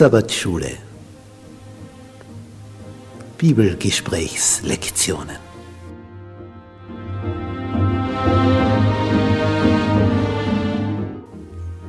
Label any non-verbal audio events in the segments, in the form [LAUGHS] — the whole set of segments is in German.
Sabbatschule. Bibelgesprächslektionen.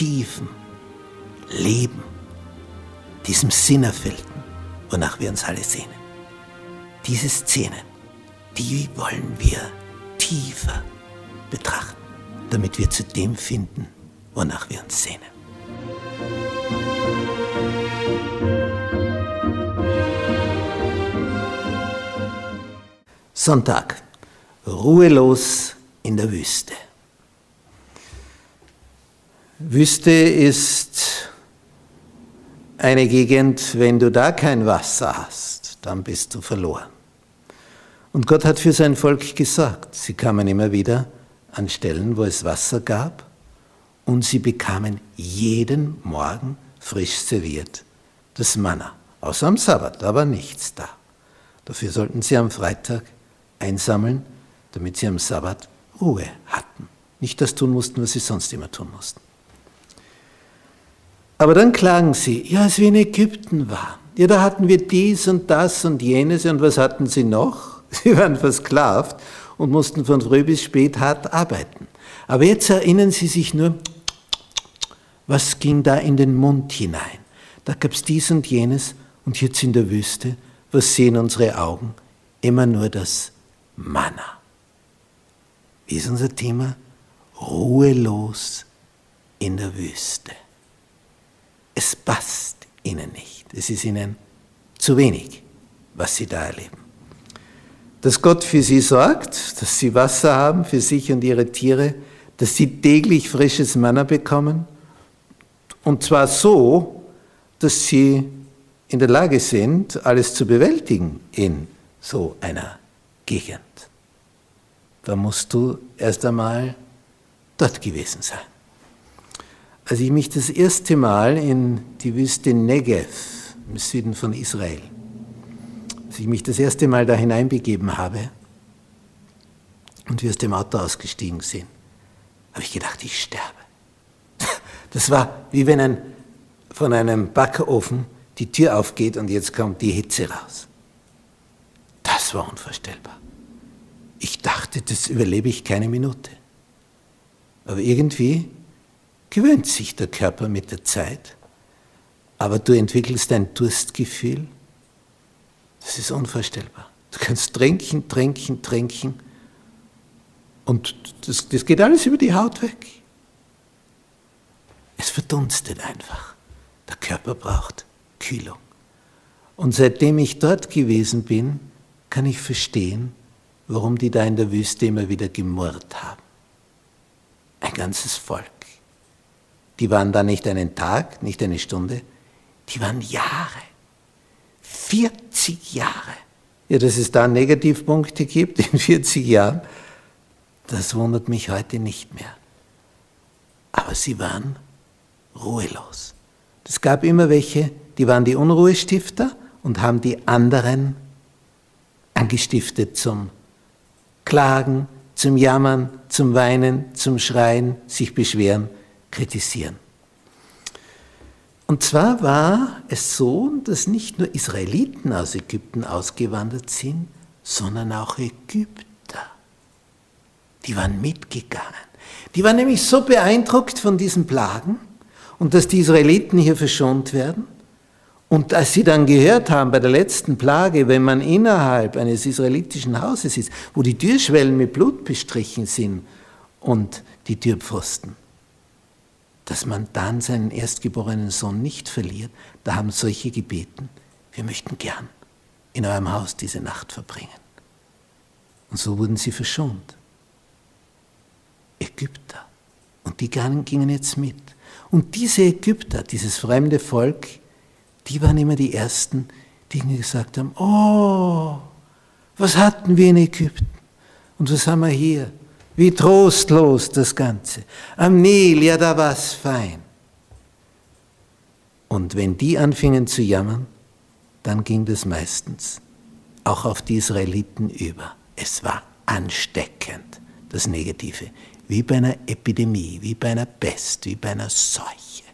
tiefen Leben, diesem Sinnerfüllten, wonach wir uns alle sehnen. Diese Szenen, die wollen wir tiefer betrachten, damit wir zu dem finden, wonach wir uns sehnen. Sonntag. Ruhelos in der Wüste. Wüste ist eine Gegend, wenn du da kein Wasser hast, dann bist du verloren. Und Gott hat für sein Volk gesagt, sie kamen immer wieder an Stellen, wo es Wasser gab, und sie bekamen jeden Morgen frisch serviert das Manna. Außer am Sabbat, aber nichts da. Dafür sollten sie am Freitag einsammeln, damit sie am Sabbat Ruhe hatten. Nicht das tun mussten, was sie sonst immer tun mussten. Aber dann klagen sie, ja, als wir in Ägypten waren, ja, da hatten wir dies und das und jenes und was hatten sie noch? [LAUGHS] Sie waren versklavt und mussten von früh bis spät hart arbeiten. Aber jetzt erinnern sie sich nur, was ging da in den Mund hinein? Da gab es dies und jenes und jetzt in der Wüste, was sehen unsere Augen? Immer nur das Manna. Wie ist unser Thema? Ruhelos in der Wüste. Es passt ihnen nicht. Es ist ihnen zu wenig, was sie da erleben. Dass Gott für sie sorgt, dass sie Wasser haben für sich und ihre Tiere, dass sie täglich frisches Manna bekommen. Und zwar so, dass sie in der Lage sind, alles zu bewältigen in so einer Gegend. Da musst du erst einmal dort gewesen sein. Als ich mich das erste Mal in die Wüste Negev im Süden von Israel, als ich mich das erste Mal da hineinbegeben habe und wir aus dem Auto ausgestiegen sind, habe ich gedacht, ich sterbe. [LAUGHS] Das war wie wenn ein, von einem Backofen die Tür aufgeht und jetzt kommt die Hitze raus. Das war unvorstellbar. Ich dachte, das überlebe ich keine Minute. Aber irgendwie gewöhnt sich der Körper mit der Zeit. Aber du entwickelst ein Durstgefühl. Das ist unvorstellbar. Du kannst trinken, trinken, trinken. Und das, das geht alles über die Haut weg. Es verdunstet einfach. Der Körper braucht Kühlung. Und seitdem ich dort gewesen bin, kann ich verstehen, warum die da in der Wüste immer wieder gemurrt haben. Ein ganzes Volk. Die waren da nicht einen Tag, nicht eine Stunde, die waren Jahre. 40 Jahre. Ja, dass es da Negativpunkte gibt in 40 Jahren, das wundert mich heute nicht mehr. Aber sie waren ruhelos. Es gab immer welche, die waren die Unruhestifter und haben die anderen angestiftet zum Klagen, zum Jammern, zum Weinen, zum Schreien, sich beschweren, kritisieren. Und zwar war es so, dass nicht nur Israeliten aus Ägypten ausgewandert sind, sondern auch Ägypter. Die waren mitgegangen. Die waren nämlich so beeindruckt von diesen Plagen und dass die Israeliten hier verschont werden Und als sie dann gehört haben bei der letzten Plage, wenn man innerhalb eines israelitischen Hauses ist, wo die Türschwellen mit Blut bestrichen sind und die Türpfosten, dass man dann seinen erstgeborenen Sohn nicht verliert, da haben solche gebeten, wir möchten gern in eurem Haus diese Nacht verbringen. Und so wurden sie verschont. Ägypter. Und die gingen jetzt mit. Und diese Ägypter, dieses fremde Volk, die waren immer die Ersten, die gesagt haben, oh, was hatten wir in Ägypten? Und was haben wir hier? Wie trostlos das Ganze. Am Nil, ja, da war es fein. Und wenn die anfingen zu jammern, dann ging das meistens auch auf die Israeliten über. Es war ansteckend, das Negative, wie bei einer Epidemie, wie bei einer Pest, wie bei einer Seuche.